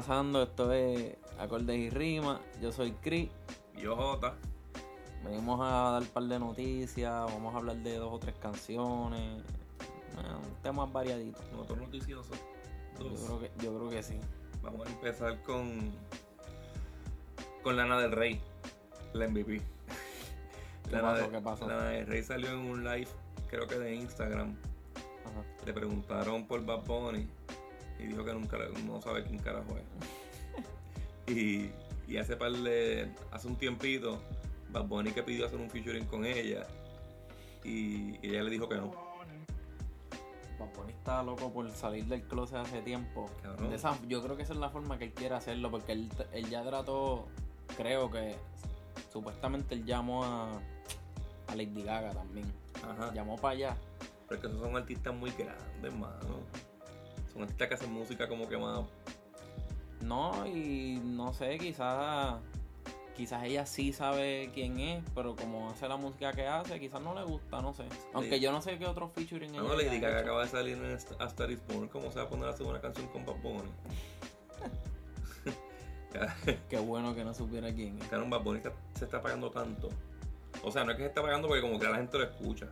pasando? Esto es Acordes y Rimas. Yo soy Chris. Y yo Jota. Venimos a dar un par de noticias. Vamos a hablar de dos o tres canciones. Un tema variadito. Nosotros noticiosos. Yo creo, que, yo creo que sí. Vamos a empezar con. Con Lana del Rey. La MVP. ¿Qué Lana, pasó? de- ¿Qué pasó? Lana del Rey salió en un live, creo que de Instagram. Ajá. Le preguntaron por Bad Bunny. Y dijo que nunca no sabe quién carajo es. y, y hace par de. Hace un tiempito, Bad Bunny que pidió hacer un featuring con ella. Y, y ella le dijo que no. Bad Bunny está loco por salir del closet hace tiempo. De esa- yo creo que esa es la forma que él quiere hacerlo, porque él, él ya trató, creo que supuestamente él llamó a, a Lady Gaga también. Ajá. Llamó para allá. Porque esos son artistas muy grandes, mano. Son artistas que hacen música como que más. No, y no sé, quizás quizás ella sí sabe quién es, pero como hace la música que hace, quizás no le gusta, no sé. Aunque yo no sé qué otro featuring No, haya Gaga hecho. acaba de salir en A Star is Born. ¿Cómo se va a poner a hacer una canción con Bad Bunny? Qué bueno que no supiera quién es. Claro, un Bad Bunny se está pagando tanto. O sea, no es que se está pagando porque como que la gente lo escucha.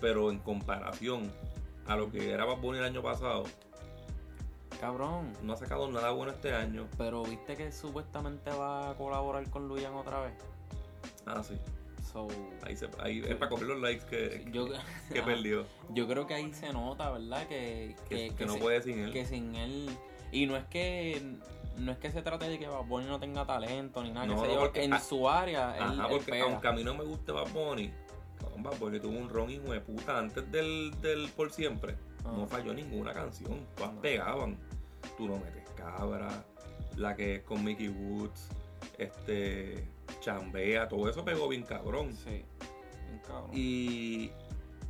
Pero en comparación a lo que era Bad Bunny el año pasado, Cabrón. no ha sacado nada bueno este año. Pero viste que supuestamente va a colaborar con Luyan otra vez. Ah, sí. So, Ahí, se, ahí es para coger los likes que, yo, que perdió. yo creo que ahí se nota, ¿verdad? Que, Que, no puede sin él. que sin él. Y no es que no es que se trate de que Bad Bunny no tenga talento ni nada, No, que no, porque- en ah, su área él, Ajá, porque aunque a mí no me guste Bad Bunny, Bad Bunny tuvo un ron hijo de puta antes del, del Por Siempre. Ah. No falló ninguna canción, todas No. pegaban. Tú no metes cabra, la que es con Mickey Woods, este, Chambea, todo eso pegó bien cabrón. Sí, bien cabrón. Y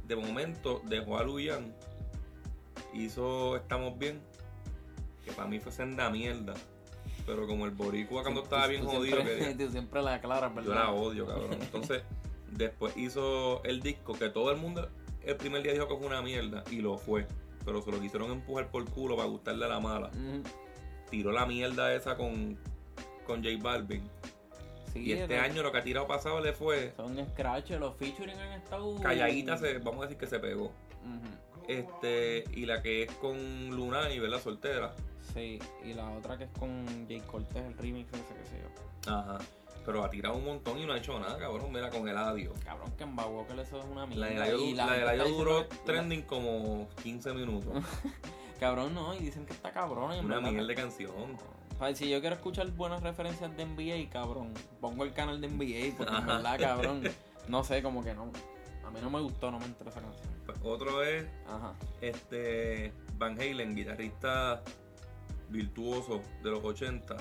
de momento dejó a Luyan, hizo Estamos Bien, que para mí fue senda mierda. Pero como el boricua cuando estaba tú bien siempre- jodido, que tú siempre la aclaras, ¿verdad? yo la odio, cabrón. Entonces, después hizo el disco que todo el mundo el primer día dijo que fue una mierda y lo fue. Pero se lo quisieron empujar por culo para gustarle a la mala. Tiró la mierda esa con, con J Balvin. Sí, y este año lo que ha tirado pasado le fue son scratch, los featuring han estado calladita, se, vamos a decir que se pegó. Este, y la que es con Lunay, ¿verdad? Soltera. Sí, y la otra que es con Jay Cortez, el remix ese que sé yo. Ajá. Pero ha tirado un montón y no ha hecho nada, cabrón. Mira, con el adiós. Cabrón, que en Walker eso es una mierda. La de Eladio, y la de duró trending como 15 minutos. Cabrón, no, y dicen que está cabrón. y Una mierda de canción. Si yo quiero escuchar buenas referencias de NBA, cabrón, pongo el canal de NBA, porque en verdad, cabrón, no sé, como que no. A mí no me gustó, no me entró esa canción. Pues otro es Ajá. este Van Halen, guitarrista virtuoso de los 80.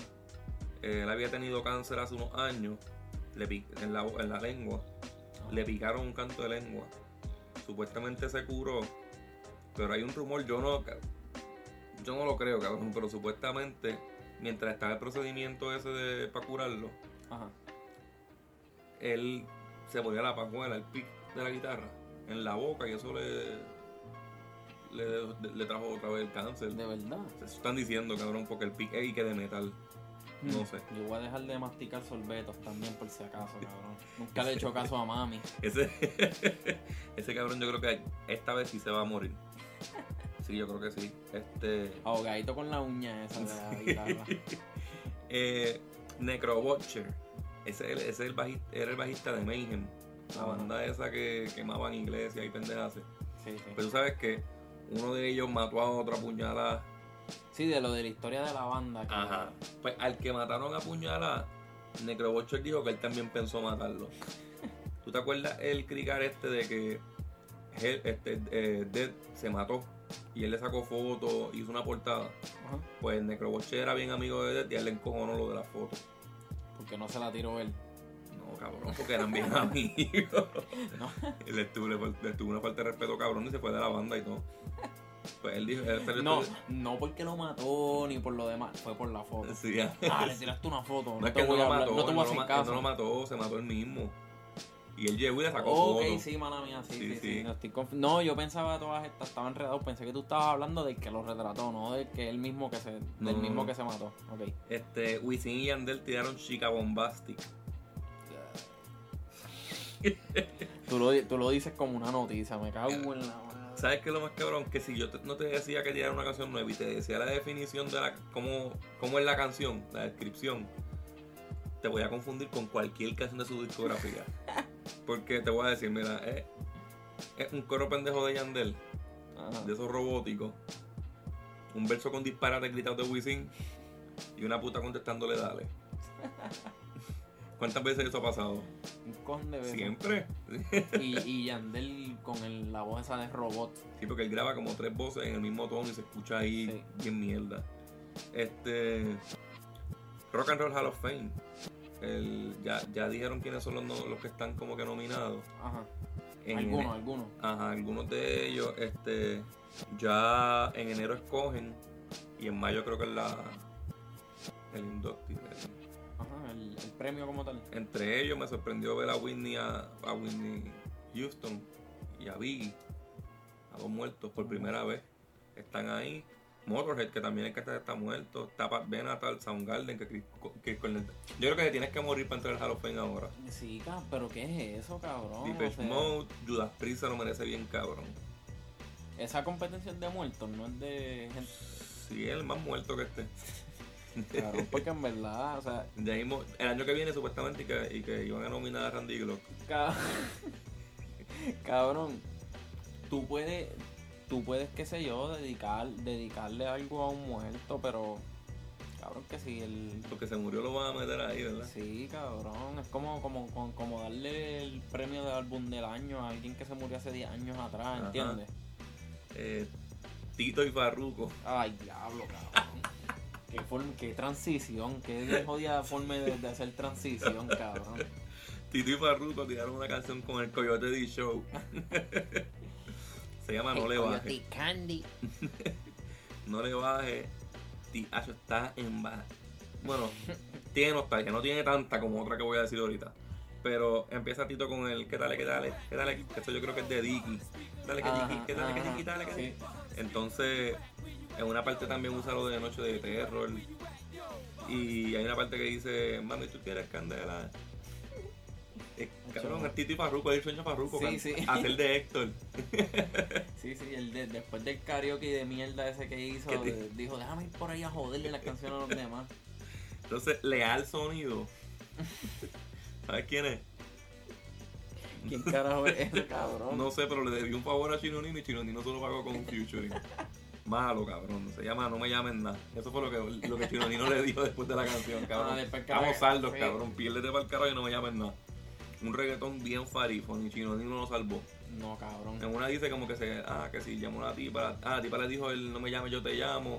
Él había tenido cáncer hace unos años le en, la, en la lengua. Le picaron un canto de lengua. Supuestamente se curó. Pero hay un rumor, yo no, yo no lo creo, cabrón, pero supuestamente mientras estaba el procedimiento ese de, para curarlo, Ajá. él se ponía la pajuela, el pic de la guitarra, en la boca y eso le, le, le trajo otra vez el cáncer. De verdad. Eso están diciendo, cabrón, porque el pic es y que de metal. No sé. Yo voy a dejar de masticar sorbetos también, por si acaso, cabrón. Nunca le he hecho caso a mami. Ese, ese cabrón yo creo que esta vez sí se va a morir. Sí, yo creo que sí. Este. Ahogadito con la uña esa de la guitarra. eh, Necrobutcher. Ese, es el- ese es el bajista, era el bajista de Mayhem. La banda esa que quemaban iglesias y pendejas. Sí, sí. Pero tú sabes que uno de ellos mató a otro a puñalada. Sí, de lo de la historia de la banda. que- Ajá. Pues al que mataron a puñalada, Necrobutcher dijo que él también pensó matarlo. ¿Tú te acuerdas el cricar este de que Hell- este, eh, Dead se mató y él le sacó fotos, hizo una portada? Ajá. Pues Necrobutcher era bien amigo de Dead y a él le encojonó lo de las fotos. Porque no se la tiró él. No, cabrón, porque eran bien amigos. No. Le estuvo, le, le estuvo una falta de respeto, cabrón, y se fue de la banda y todo. Pues él dijo, él salió- No, no porque lo mató ni por lo demás, fue por la foto. Sí, Ah, le tiraste una foto. No No, es que no lo mató, no te voy a hacer caso. no lo mató, se mató él mismo. Y él llegó y le sacó Ok, fotos. sí, mala mía, sí, Sí, sí. No, estoy conf- no, yo pensaba todas estas estaban enredadas. Pensé que tú estabas hablando del que lo retrató, no del que él mismo que se, del no, mismo que se mató. Ok. Este, Wisin y Yandel tiraron Chica Bombastic. Tú lo, tú lo dices como una noticia, me cago en la. ¿Sabes qué es lo más cabrón? Que si yo te- no te decía que tirara una canción nueva y te decía la definición de la cómo, cómo es la canción, la descripción, te voy a confundir con cualquier canción de su discografía. Porque te voy a decir, mira, es, es un coro pendejo de Yandel, Ajá. de esos robóticos, un verso con disparates gritados de Wisin y una puta contestándole dale. ¿Cuántas veces eso ha pasado? Un con de besos. Siempre. Y, y Yandel con el- la voz esa de robot. Sí, porque él graba como tres voces en el mismo tono y se escucha ahí Sí. bien mierda. Este. Rock and Roll Hall of Fame. El, ya, ya dijeron quiénes son los, los que están como que nominados. Ajá. Algunos, algunos. Ajá, algunos de ellos, este. Ya en enero escogen. Y en mayo creo que es la. El inductive. El, el premio como tal. Entre ellos me sorprendió ver a Whitney, a, a Whitney Houston y a Biggie, a dos muertos por primera vez. Están ahí. Motorhead, que también es que está, está muerto. Está Benatar, Soundgarden, que, Yo creo que te tienes que morir para entrar al Hall of Fame ahora. Sí, pero ¿qué es eso, cabrón? Depeche O sea, Mode, Judas Priest se lo merece bien cabrón. esa competencia es de muertos, no es de gente. Sí, es el más muerto que este. Cabrón, porque en verdad, o sea, Ya mismo, el año que viene supuestamente y que, y que iban a nominar a Randy Glock. ca- cabrón, tú puedes, tú puedes, qué sé yo, dedicar, dedicarle algo a un muerto, pero, cabrón, que si el... Porque se murió lo van a meter ahí, ¿verdad? Sí, cabrón, es como, como, como, darle el premio de álbum del año a alguien que se murió hace 10 años atrás. ¿entiendes? Eh, Tito y Farruko. Ay, diablo, cabrón. Qué, forma, qué transición, qué jodida forma de, de hacer transición, cabrón. Tito y Farruko tiraron una canción con el Coyote D Show. Se llama No le baje. Candy. No le baje. Tiacho está en baja. Bueno, tiene nostalgia, no tiene tanta como otra que voy a decir ahorita. Pero empieza Tito con el ¿qué dale, qué dale? ¿Qué dale? Eso yo creo que es de Dicky. Dale que Dicky, ¿qué dale, que Dicky, dale, que. Entonces, en una parte también usa lo de Noche de Terror. Y hay una parte que dice, mami, ¿tú quieres candela? Eh, cabrón, el Tito y Farruko, el sueño Farruko. Sí, sí. Hacer de Héctor. Sí, sí, el de- después del karaoke de mierda ese que hizo, ¿Qué te- de- dijo, déjame ir por ahí a joderle las canciones a los demás. Entonces, leal sonido. ¿Sabes quién es? ¿Quién carajo es ese cabrón? No sé, pero le debí un favor a Chino Nino y Chino Nino se lo pagó con un featuring. Malo, cabrón. Se llama No me llamen nada. Eso fue lo que, lo que Chino Nino le dijo después de la canción, cabrón. Ah, Estamos saldos, sí. cabrón. Piérdete para el carajo y no me llamen nada. Un reggaetón bien farifón y Chino Nino lo salvó. No, cabrón. En una dice como que se, ah, que si llamó a la tipa, ah, la tipa le dijo él no me llame, yo te llamo.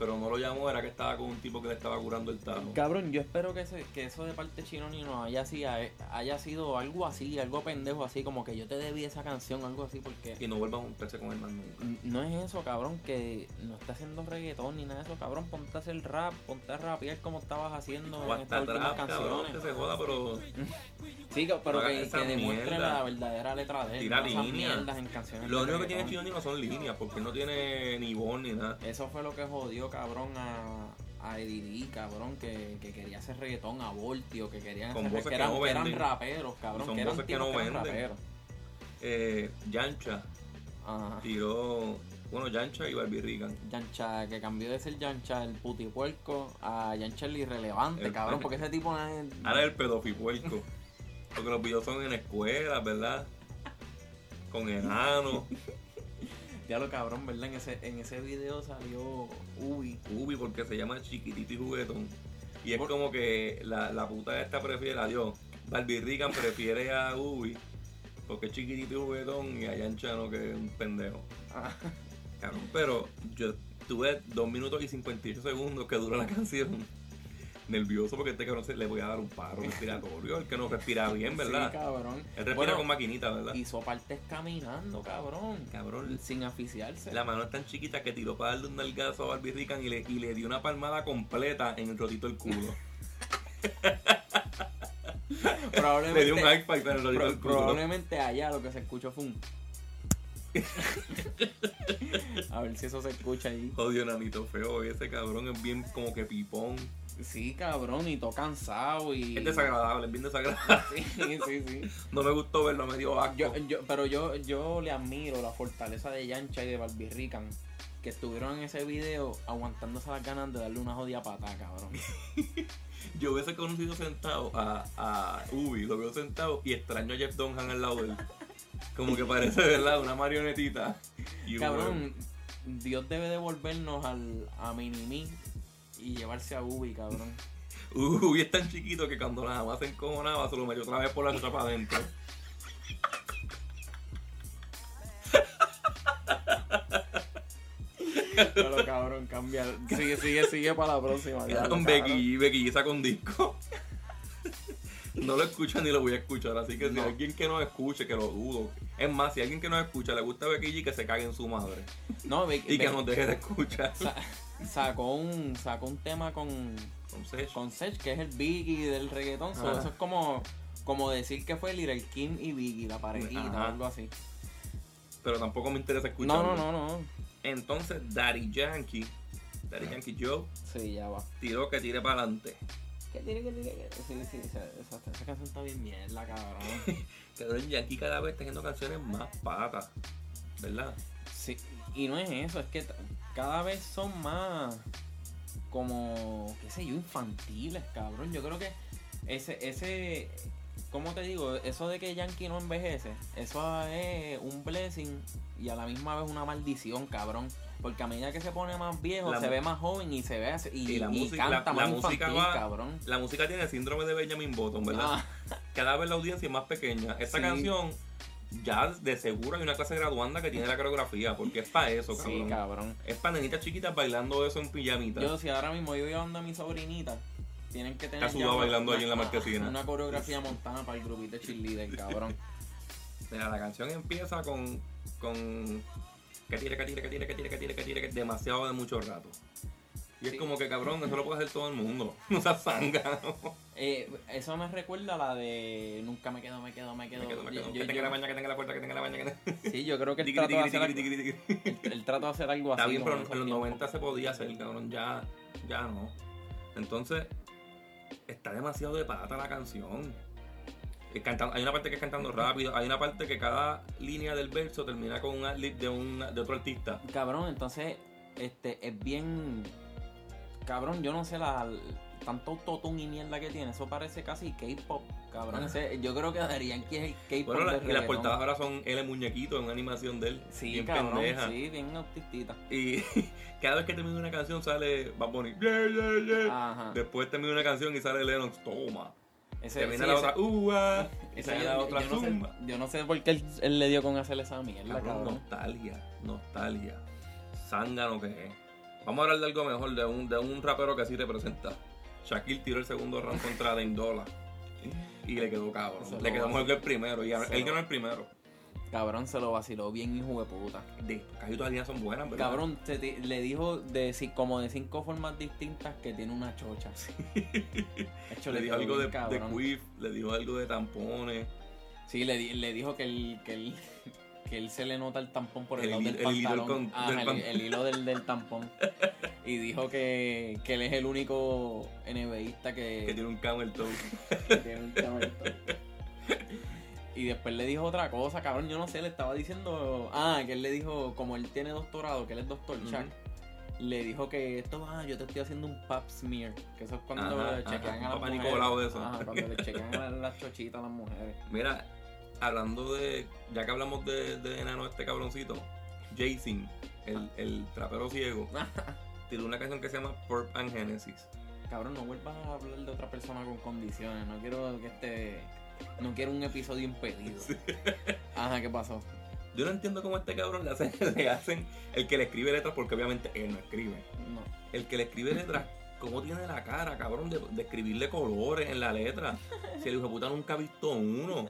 Pero no lo llamó, era que estaba con un tipo que le estaba curando el tajo. Cabrón, yo espero que, ese, que eso de parte Chino Nino haya, sido- haya sido algo así, algo pendejo así, como que yo te debí esa canción, algo así, porque Y no vuelva a juntarse con él más nunca. no es eso, cabrón, que no está haciendo reggaetón ni nada de eso, cabrón, ponte a hacer rap, ponte a rapear como estabas haciendo O en estas últimas cabrón, canciones. que se joda, pero Sí, pero No que, que demuestre la verdadera letra de él, Tira no esas línea. mierdas en canciones Lo único que tiene. Chino Nino son líneas, porque no tiene ni voz ni nada. Eso fue lo que jodió, cabrón, a, a Eddie cabrón, que, que quería hacer reggaetón a Voltio, que querían Con hacer que eran, no que eran raperos, cabrón, Son que eran que no que eran venden. raperos. Eh, Yancha Ajá. tiró, bueno, Yancha y Barbie Regan. Yancha, que cambió de ser Yancha el putipuerco a Yancha el irrelevante, El- cabrón, porque ese tipo no es... Ahora el pedofipuerco. Porque los videos son en escuelas, ¿verdad? Con enanos. Ya lo cabrón, ¿verdad? En ese, en ese video salió Ubi. Ubi porque se llama chiquitito y juguetón. Y es Por- como que la, la puta esta prefiere a Dios. Barbie Regan prefiere a Ubi porque es chiquitito y juguetón y a Yancha no que es un pendejo. Ah, Cabrón, pero yo tuve 2 minutos y 58 segundos que dura la canción. Nervioso porque este cabrón se le voy a dar un paro respiratorio. El que no respira bien, ¿verdad? Sí, cabrón. Él respira Bueno, con maquinita, ¿verdad? Hizo partes caminando, cabrón. Cabrón, Sin aficiarse. la mano es tan chiquita que tiró para darle un nalgazo a Barbie Rican y le, y le dio una palmada completa en el rotito del culo. probablemente, Le dio un high five en el Lolita del Crudo. probablemente allá lo que se escuchó fue un. A ver si eso se escucha ahí. Jodido nanito feo, y ese cabrón es bien como que pipón. Sí, cabrón, y todo cansado y. Es desagradable, es bien desagradable. Sí, sí, sí. No me gustó verlo, me dio asco. Yo, yo, pero yo, yo le admiro la fortaleza de Yancha y de Barbie Rican que estuvieron en ese video aguantándose las ganas de darle una jodida pata, cabrón. Yo hubiese conocido sentado a, a Ubi, lo veo sentado y extraño a Jeff Dunham al lado de él. Como que parece, ¿verdad? Una marionetita. Y Cabrón, Dios debe devolvernos al, a Minimi y llevarse a Ubi, cabrón. Ubi es tan chiquito que cuando nada más se encojonaba se lo metió otra vez por la chucha para adentro. Pero cabrón, cambia. Sigue, sigue, sigue para la próxima. ya, Con. Becky Becky saca un disco. No lo escucha ni lo voy a escuchar, así que si alguien que nos escuche, que lo dudo. Es más, si alguien que nos escucha le gusta Becky G, que se cague en su madre. No, Be- Y que Be- nos deje de escuchar. sa- sacó un sacó un tema con con Sech, que es el Biggie del reggaetón. so, eso es como como decir que fue Little Kim y Biggie, la parejita o algo así. pero tampoco me interesa No, escucharlo. no, no, no. Entonces, Daddy Yankee, Daddy Yankee Joe, Sí, ya va. tiró que tire para adelante. ¿Qué tiene que tiene que? Sí, sí, esa, esa, esa canción está bien mierda, cabrón. Cabrón, Yankee cada vez está haciendo canciones más patas, ¿verdad? Sí, y no es eso, es que cada vez son más como, qué sé yo, infantiles, cabrón. Yo creo que ese, ese, ¿cómo te digo? Eso de que Yankee no envejece, eso es un blessing y a la misma vez una maldición, cabrón. Porque a medida que se pone más viejo, La se ve más joven y se ve así, y, Y la y música- canta la- más la música infantil, va- cabrón. La música tiene el síndrome de Benjamin Button, ¿verdad? Ah, Cada vez la audiencia es más pequeña. Esta Sí. canción, ya de seguro hay una clase graduanda que tiene la coreografía, porque es para eso, sí, cabrón. cabrón. Es para nenitas chiquitas bailando eso en pijamita. Yo, si ahora mismo yo llevando a mi sobrinita, tienen que tener. Está sudado ya bailando allí en la marquesina. Una coreografía montana para el grupito de cheerleader, cabrón. Mira, la canción empieza con. con. que tire, que tire, que tire, que tire, que tire, que tire, que demasiado de mucho rato. Y es como que cabrón, eso lo puede hacer todo el mundo. No seas zanga. Eh, eso me recuerda a la de Nunca me quedo, me quedo, me quedo. Me quedo, me Yo- quedo. yo- Que tenga yo- la baña, que tenga la puerta, que tenga la baña, que. Sí, yo creo que Tiqui, trató de hacer, algo, de hacer algo así. Está bien, pero en los tiempos. 90 se podía hacer, cabrón. Ya, ya no. Entonces, está demasiado de pata la canción. Es cantan- hay una parte que es cantando rápido, hay una parte que cada línea del verso termina con un ad-lib de, un, de otro artista. Cabrón, entonces, este, es bien. Cabrón, yo no sé la. Tanto autotune y mierda que tiene, eso parece casi K-pop, cabrón. Ese- yo creo que darían que es el K-pop. Bueno, y las portadas ahora son en muñequito, en una animación de él. Sí, bien cabrón, pendeja. sí, bien autistita. Y cada vez que termina una canción sale Bad Bunny. "Yeah, yeah, yeah". Ajá. Después termina una canción y sale Lennox. Toma. Ese, termina sí, la ese- otra. "Ua", y sale la otra. yo no sé, zumba. yo no sé por qué él, él le dio con hacer esa mierda, Cabrón, cabrón. nostalgia, nostalgia. Zángano que es. Vamos a hablar de algo mejor, de un, de un rapero que sí representa. Shaquille tiró el segundo round contra Dame Dollar. Y le quedó cabrón. Se le quedó mejor que el primero. Y él ganó el primero. Cabrón se lo vaciló bien, hijo de puta. De, casi todas las líneas son buenas, ¿verdad? Cabrón, le dijo de como de cinco formas distintas que tiene una chocha. Hecho, Le dijo algo de, bien de quiff, le dijo algo de tampones. Sí, le dijo que él, que él que él se le nota el tampón por el, El lado del el pantalón. con- del el, pan- el hilo del, del tampón. Y dijo que, que él es el único NBAista que, Que tiene un camel toe. que tiene un camel toe. Y después le dijo otra cosa, cabrón, yo no sé, le estaba diciendo, ah, que él le dijo, como él tiene doctorado, que él es doctor. Chuck, le dijo que esto, ah, yo te estoy haciendo un pap smear, que eso es cuando Ajá, le chequean ajá, a las mujeres. De eso. Ajá, cuando le chequean a las chochitas a las mujeres. Mira, hablando de. Ya que hablamos de, de enano este cabroncito, Jason, el, el trapero ciego, tiró una canción que se llama Purp and Genesis. Cabrón, no vuelvas a hablar de otra persona con condiciones. No quiero que este. No quiero un episodio impedido. Ajá, ¿qué pasó? Yo no entiendo cómo a este cabrón le hacen, le hacen el que le escribe letras, porque obviamente él no escribe. No. El que le escribe letras, ¿cómo tiene la cara, cabrón, de, de escribirle colores en la letra? Si el hijo de puta nunca ha visto uno.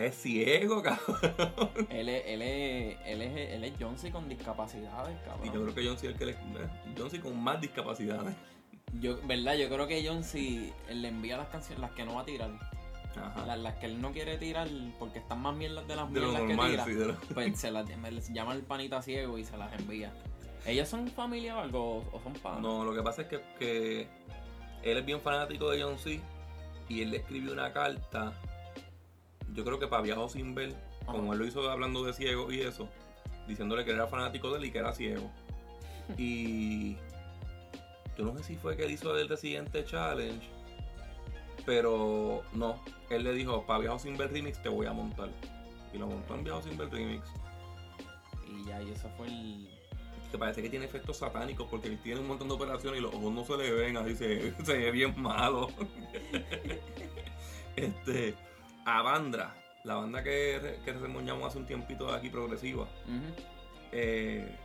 Es ciego, cabrón. Él es, él es, él es, él es John C. con discapacidades, Y cabrón. yo creo que John C. es el que le. John C. con más discapacidades. Yo, ¿verdad? Yo creo que John si le envía las canciones, las que no va a tirar. Ajá. Las, las que él no quiere tirar porque están más mierdas de las de lo mierdas que normal, tira. sí, de lo- Pues se las llama el panita ciego y se las envía. ¿Ellos son familia o algo? ¿O son panas? No, lo que pasa es que, que él es bien fanático de John C. Y él le escribió una carta, yo creo que para Viajo sin ver, Ajá. como él lo hizo hablando de ciego y eso, diciéndole que era fanático de él y que era ciego. Y yo no sé si fue que él hizo el Residente Challenge, pero no, él le dijo, para Viajo sin ver remix te voy a montar. Y lo montó en Viajo sin ver remix. Y ya, y eso fue el. que parece que tiene efectos satánicos porque él tiene un montón de operaciones y los ojos no se le ven, así se, se ve bien malo. este, Avandra, la banda que, que reseñamos hace un tiempito de aquí progresiva, eh,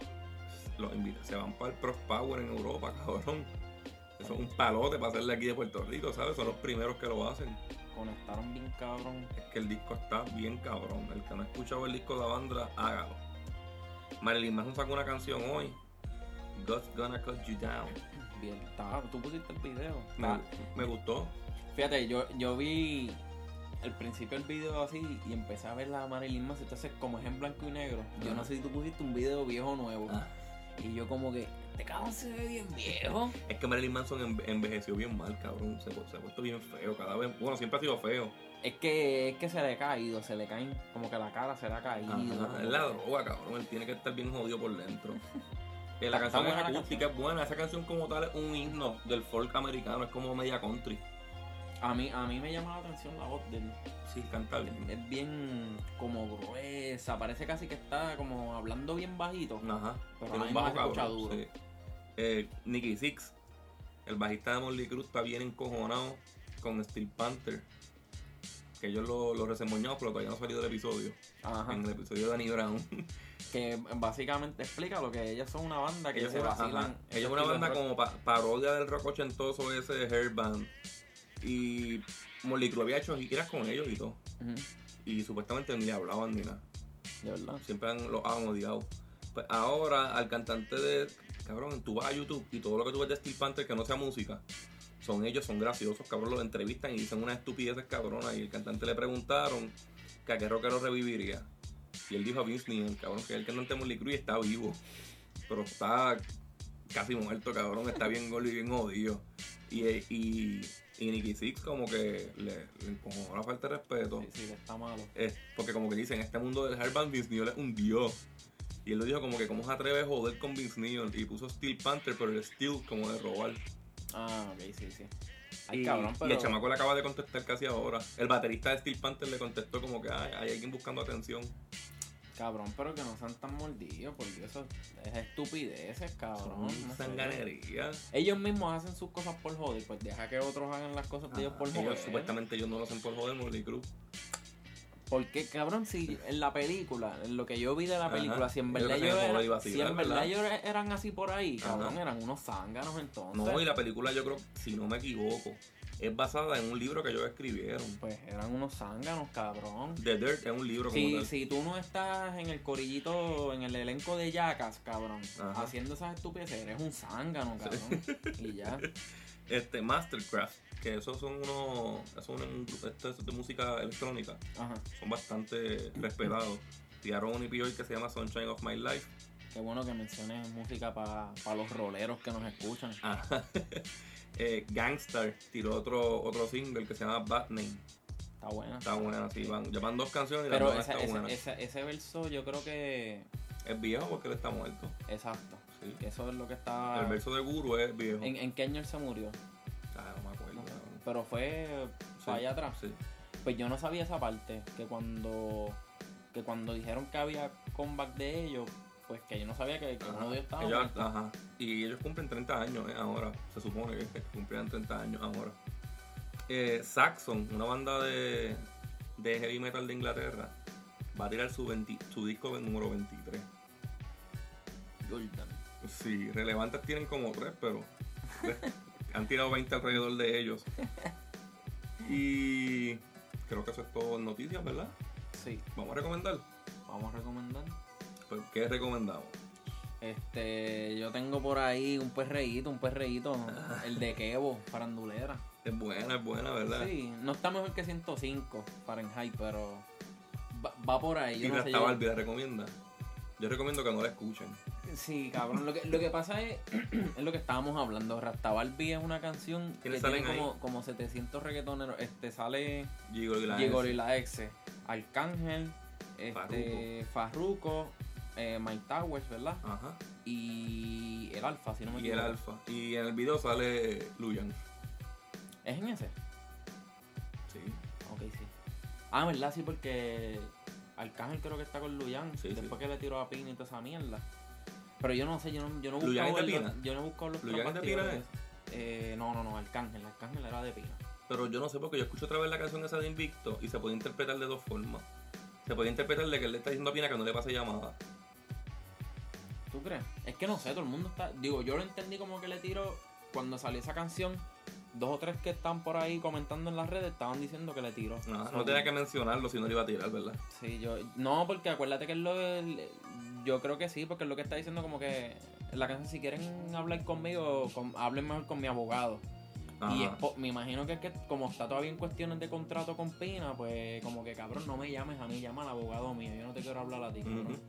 los invita, se van para el Pro Power en Europa, cabrón. Eso es un palote para hacerle aquí de Puerto Rico, ¿sabes? Son los primeros que lo hacen. Conectaron bien cabrón. Es que el disco está bien cabrón. El que no ha escuchado el disco de Avandra, hágalo. Marilyn Manson sacó una canción hoy. God's Gonna Cut You Down. Bien, estaba, tú pusiste el video. Me, me gustó. Fíjate, yo, yo vi el principio del video así y empecé a ver la Marilyn Manson. Entonces, como es en blanco y negro, yo no sé si tú pusiste un video viejo o nuevo. Ah. Y yo, como que, este cabrón se ve bien viejo. Es que Marilyn Manson enve- envejeció bien mal, cabrón. Se, se ha puesto bien feo cada vez. Bueno, siempre ha sido feo. Es que, es que se le ha caído, se le caen, como que la cara se le ha caído. Ajá, es la droga, cabrón. Él tiene que estar bien jodido por dentro. Eh, la canción es acústica, es buena. Esa canción como tal es un himno del folk americano. Es como media country. A mí, a mí me llama la atención la voz de él. Sí, canta bien. Es bien como gruesa, parece casi que está como hablando bien bajito. Ajá. Pero Tiene un bajo escucha cabrón. duro. sí. Eh, Nicky Six, el bajista de Molly Cruz, está bien encojonado con Steel Panther. Que ellos lo, lo resemoñamos, pero todavía no ha salido el episodio. Ajá. En el episodio de Danny Brown. Que básicamente explica lo que ellos son una banda que ellos se son una, vacilan. ellos una estilo de banda como pa- parodia del rock ochentoso ese de Hairband. Y Molly Cruz había hecho giras con ellos y todo. Y supuestamente ni le hablaban ni nada. De verdad. Siempre han, los han odiado. Pues ahora al cantante de. Cabrón, tú vas a YouTube y todo lo que tú ves de Steel Panther que no sea música. Son ellos, son graciosos, cabrón, los entrevistan y dicen unas estupideces cabronas. Y el cantante le preguntaron que a qué rockero reviviría. Y él dijo a Vince Neil, cabrón, que el cantante Molly Cruz y está vivo. Pero está casi muerto, cabrón, está bien gordo y bien jodido. Y, y, y Nicky Six como que le, le encojonó la falta de respeto. Sí, sí, que está malo. Es porque como que dicen, en este mundo del hardband Vince Neil es un dios. Y él lo dijo como que cómo se atreve a joder con Vince Neil. Y puso Steel Panther, pero el Steel como de robar. Ah, ok, sí, sí. Ay, y, cabrón, y pero. el chamaco le acaba de contestar casi ahora. El baterista de Steel Panther le contestó como que "Ay, hay alguien buscando atención. Cabrón, pero que no sean tan mordidos, porque eso es estupideces, cabrón. Son no sé. sanganería. Ellos mismos hacen sus cosas por joder, pues deja que otros hagan las cosas de ellos por Ellos joder. supuestamente ellos no lo hacen por joder, Molly Cruz. Porque, cabrón, si en la película, en lo que yo vi de la Ajá. película, si en verdad hacen ellos, joder eran, y vacilar, si en verdad ¿verdad? ellos eran así por ahí, Ajá. cabrón, eran unos zánganos entonces. No, y la película yo creo, si no me equivoco, es basada en un libro que ellos escribieron. Pues eran unos zánganos, cabrón. The Dirt es un libro como Si, tal. si tú no estás en el corillito, en el elenco de Yacas, cabrón, Ajá. haciendo esas estupideces, eres un zángano, cabrón. Y ya. Este, Mastercraft, que esos son unos. Esos un, este es de música electrónica. Ajá. Son bastante respetados. Tiraron un EP que se llama Sunshine of My Life. Qué bueno que menciones música para los roleros que nos escuchan. Ajá. eh, Gangstar tiró otro, otro single que se llama Bad Name. Está buena. Está buena, sí. Van, ya van dos canciones y la Pero nueva esa- está ese, buena. ese, ese verso yo creo que... Es viejo porque él está muerto. Exacto. Sí. Eso es lo que está... El verso de Guru es viejo. ¿En, en qué año él se murió? Pero fue Sí, allá atrás. Sí. Pues yo no sabía esa parte, que cuando que cuando dijeron que había comeback de ellos, pues que yo no sabía que, que Ajá. uno de ellos estaba Ellos- ajá. Y ellos cumplen 30 años eh, ahora. Se supone que cumplían 30 años ahora. Eh, Saxon, una banda de, de heavy metal de Inglaterra, va a tirar su, 20 su disco número 23. Jordan. Sí, relevantes tienen como tres, pero. han tirado 20 alrededor de ellos. Y creo que eso es todo en noticias, ¿verdad? Sí, Vamos a recomendar. vamos a recomendar. Pues, ¿Qué recomendamos? Este, yo tengo por ahí un perreíto, un perreíto, el de Kevo, farandulera. Es buena, es buena, ¿verdad? Sí, no está mejor que 105 Fahrenheit, pero va, va por ahí. Yo y no sé, yo- la recomienda. Yo recomiendo que no la escuchen. Sí, cabrón. Lo que, lo que pasa es, es lo que estábamos hablando. Rasta Barbie es una canción que ¿Quiénes tiene como, como 700 reggaetoneros. Este sale Gigolo y la y ex, Arcángel, este, Farruko, eh, Mike Towers, ¿verdad? Ajá. Y el Alfa, si no me Y el equivoco. Alfa. Y en el video sale Luyan. ¿Es en ese? Sí. Ok, sí. Ah, ¿verdad? Sí, porque Arcángel creo que está con Luyan. Sí, después sí. que le tiró a Pina y toda esa mierda. Pero yo no sé, yo no, yo no he ¿Luyan buscado es de los- Pina? Yo no he buscado los ¿Luyan es de. Pina, Eh, no, no, no, Arcángel. Arcángel era de Pina. Pero yo no sé porque yo escucho otra vez la canción esa de Invicto y se puede interpretar de dos formas. Se puede interpretar de que él le está diciendo a Pina que no le pase llamada. ¿Tú crees? Es que no sé, todo el mundo está. Digo, yo lo entendí como que le tiró. Cuando salió esa canción, dos o tres que están por ahí comentando en las redes estaban diciendo que le tiró. No, So, no tenía que mencionarlo si no le iba a tirar, ¿verdad? Sí, yo. No, porque acuérdate que es lo del- Yo creo que sí, porque es lo que está diciendo como que. La canción, si quieren hablar conmigo, con- hablen mejor con mi abogado. Y es Ajá. me imagino que es que como está todavía en cuestiones de contrato con Pina, pues como que cabrón, no me llames a mí, llama al abogado mío, yo no te quiero hablar a ti, cabrón.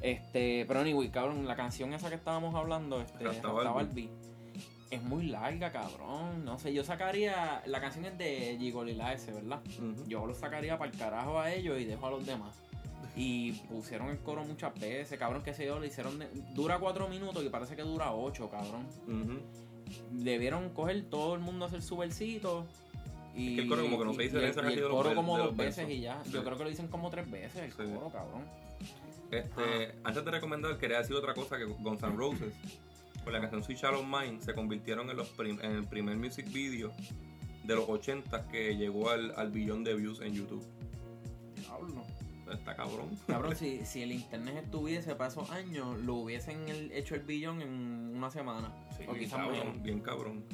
Este, pero anyway, cabrón, la canción esa que estábamos hablando, este, Rasta Rasta Barbie. Barbie, es muy larga, cabrón. No sé, yo sacaría. La canción es de Gigolila ese, ¿verdad? Yo lo sacaría para el carajo a ellos y dejo a los demás. Y pusieron el coro muchas veces, cabrón, que sé yo, le hicieron. de- dura cuatro minutos y parece que dura ocho, cabrón. Ujú. Debieron coger todo el mundo a hacer su versito. Y, Es que el coro como que no se dice y el, esa y coro como de dos veces y ya. Sí. Yo creo que lo dicen como tres veces el Sí. coro, cabrón. Este, antes de recomendar, quería decir otra cosa que Guns N' Roses, con la canción Sweet Shallow Mind, se convirtieron en, los prim- en el primer music video de los 80 que llegó al, al billón de views en YouTube. Diablo. Está cabrón. Cabrón, si, si el internet estuviese para esos años, lo hubiesen el- hecho el billón en una semana. Sí, o quizás cabrón, bien cabrón.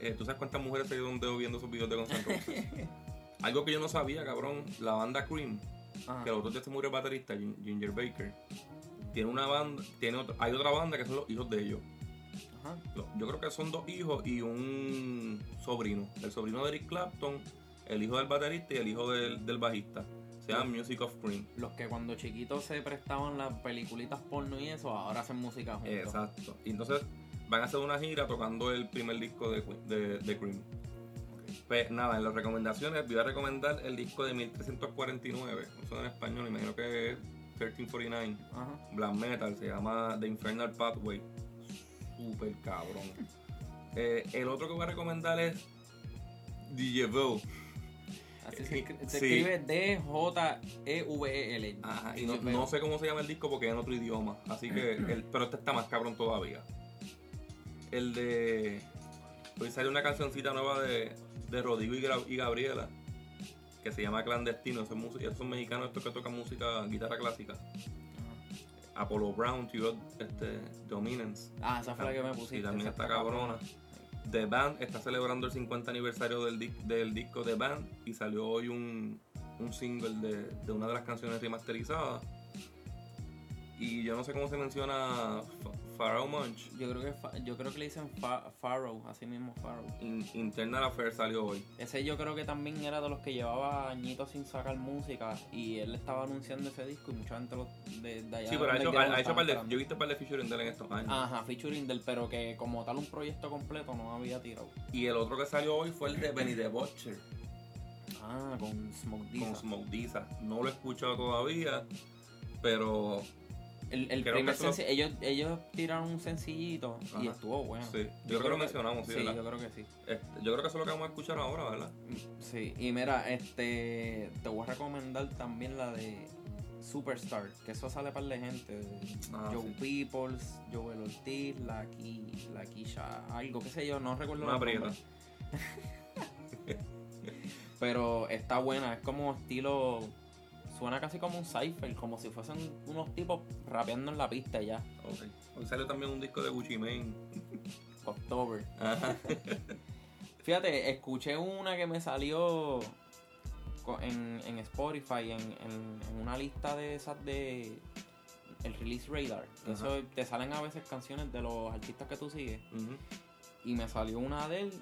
Eh, ¿Tú sabes cuántas mujeres se dieron un dedo viendo esos videos de Guns N' Roses? Algo que yo no sabía, cabrón, la banda Cream, Ajá. que los otros días se murió el baterista, Gin- Ginger Baker, tiene una banda, tiene otra- hay otra banda que son los hijos de ellos. Ajá. Yo creo que son dos hijos y un sobrino. El sobrino de Eric Clapton, el hijo del baterista y el hijo del, del bajista. Se llama Music of Cream. Los que cuando chiquitos se prestaban las peliculitas porno y eso, ahora hacen música juntos. Exacto. Y entonces van a hacer una gira tocando el primer disco de, de, de Cream. Pues nada, en las recomendaciones voy a recomendar el disco de 1349. Eso en español, imagino que es 1349. Ajá. Black Metal, se llama The Infernal Pathway. Super cabrón. Eh, el otro que voy a recomendar es Vo. Así se, Sí. escribe D-J-E-V-E-L. Ajá, y no, no sé cómo se llama el disco porque es en otro idioma. Así que, el- pero este está más cabrón todavía. El de. Hoy sale una cancioncita nueva de, de Rodrigo y, Gra- y Gabriela que se llama Clandestino. Esos, esos mexicanos estos que tocan música, guitarra clásica. Apollo Brown, tío, este, Dominance. Ah, esa fue la que me pusiste. Y también está cabrona. The Band está celebrando el 50 aniversario del, del disco The Band y salió hoy un, un single de, de una de las canciones remasterizadas. Y yo no sé cómo se menciona Pharaoh Munch. Yo creo que yo creo que le dicen fa Pharaoh, así mismo Pharaoh. In- Internal Affair salió hoy. Ese yo creo que también era de los que llevaba añitos sin sacar música y él estaba anunciando ese disco y mucha gente lo, de, de allá Sí, pero ha hecho, ha hecho par de, yo he visto un par de featuring de él en estos años. Ajá, featuring del, pero que como tal un proyecto completo no había tirado. Y el otro que salió hoy fue el de Benny the Butcher Ah, con Smoke con Disa. Smoke Disa. No lo he escuchado todavía, pero El, el primer que eso- senci- ellos, ellos tiraron un sencillito y estuvo bueno. sí, yo, creo que lo mencionamos, sí, Sí, yo creo que sí. Este, yo creo que eso es lo que vamos a escuchar ahora, ¿verdad? Sí, y mira, este te voy a recomendar también la de Superstar, que eso sale para la gente. Ah, Joe sí. Peoples, Joel Ortiz, la, Ki, la Kisha, algo, qué sé yo, no recuerdo Una prieta. Pero está buena, es como estilo. Suena casi como un cipher, como si fuesen unos tipos rapeando en la pista ya. Ok. Hoy salió también un disco de Gucci Mane. October. Ajá. Fíjate, escuché una que me salió en, en Spotify, en, en- en una lista de esas de. el Release Radar. que. Eso te salen a veces canciones de los artistas que tú sigues. Y me salió una de él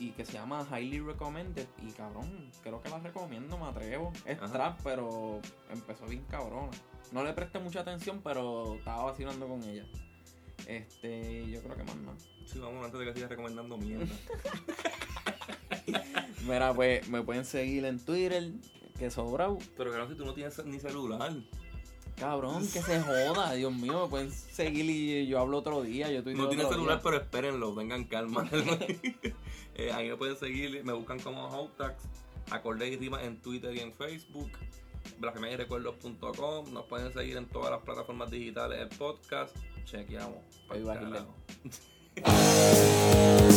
y que se llama Highly Recommended. Y cabrón, creo que la recomiendo, me atrevo. Es Ajá. trap, pero empezó bien cabrona. No le presté mucha atención, pero estaba vacilando con ella. Este, yo creo que más nada. Sí, vamos antes de que sigas recomendando mierda. Mira, pues me pueden seguir en Twitter, que sobrao. Pero claro, si tú no tienes ni celular. Cabrón, que se joda, Dios mío, me pueden seguir y yo hablo otro día. Yo No tienes otro celular, día. pero espérenlo, tengan calma. eh, ahí me pueden seguir, me buscan como Houtax, acorde y rimas en Twitter y en Facebook, blasfemiasyrecuerdos.com, nos pueden seguir en todas las plataformas digitales, el podcast, chequeamos. Ahí va,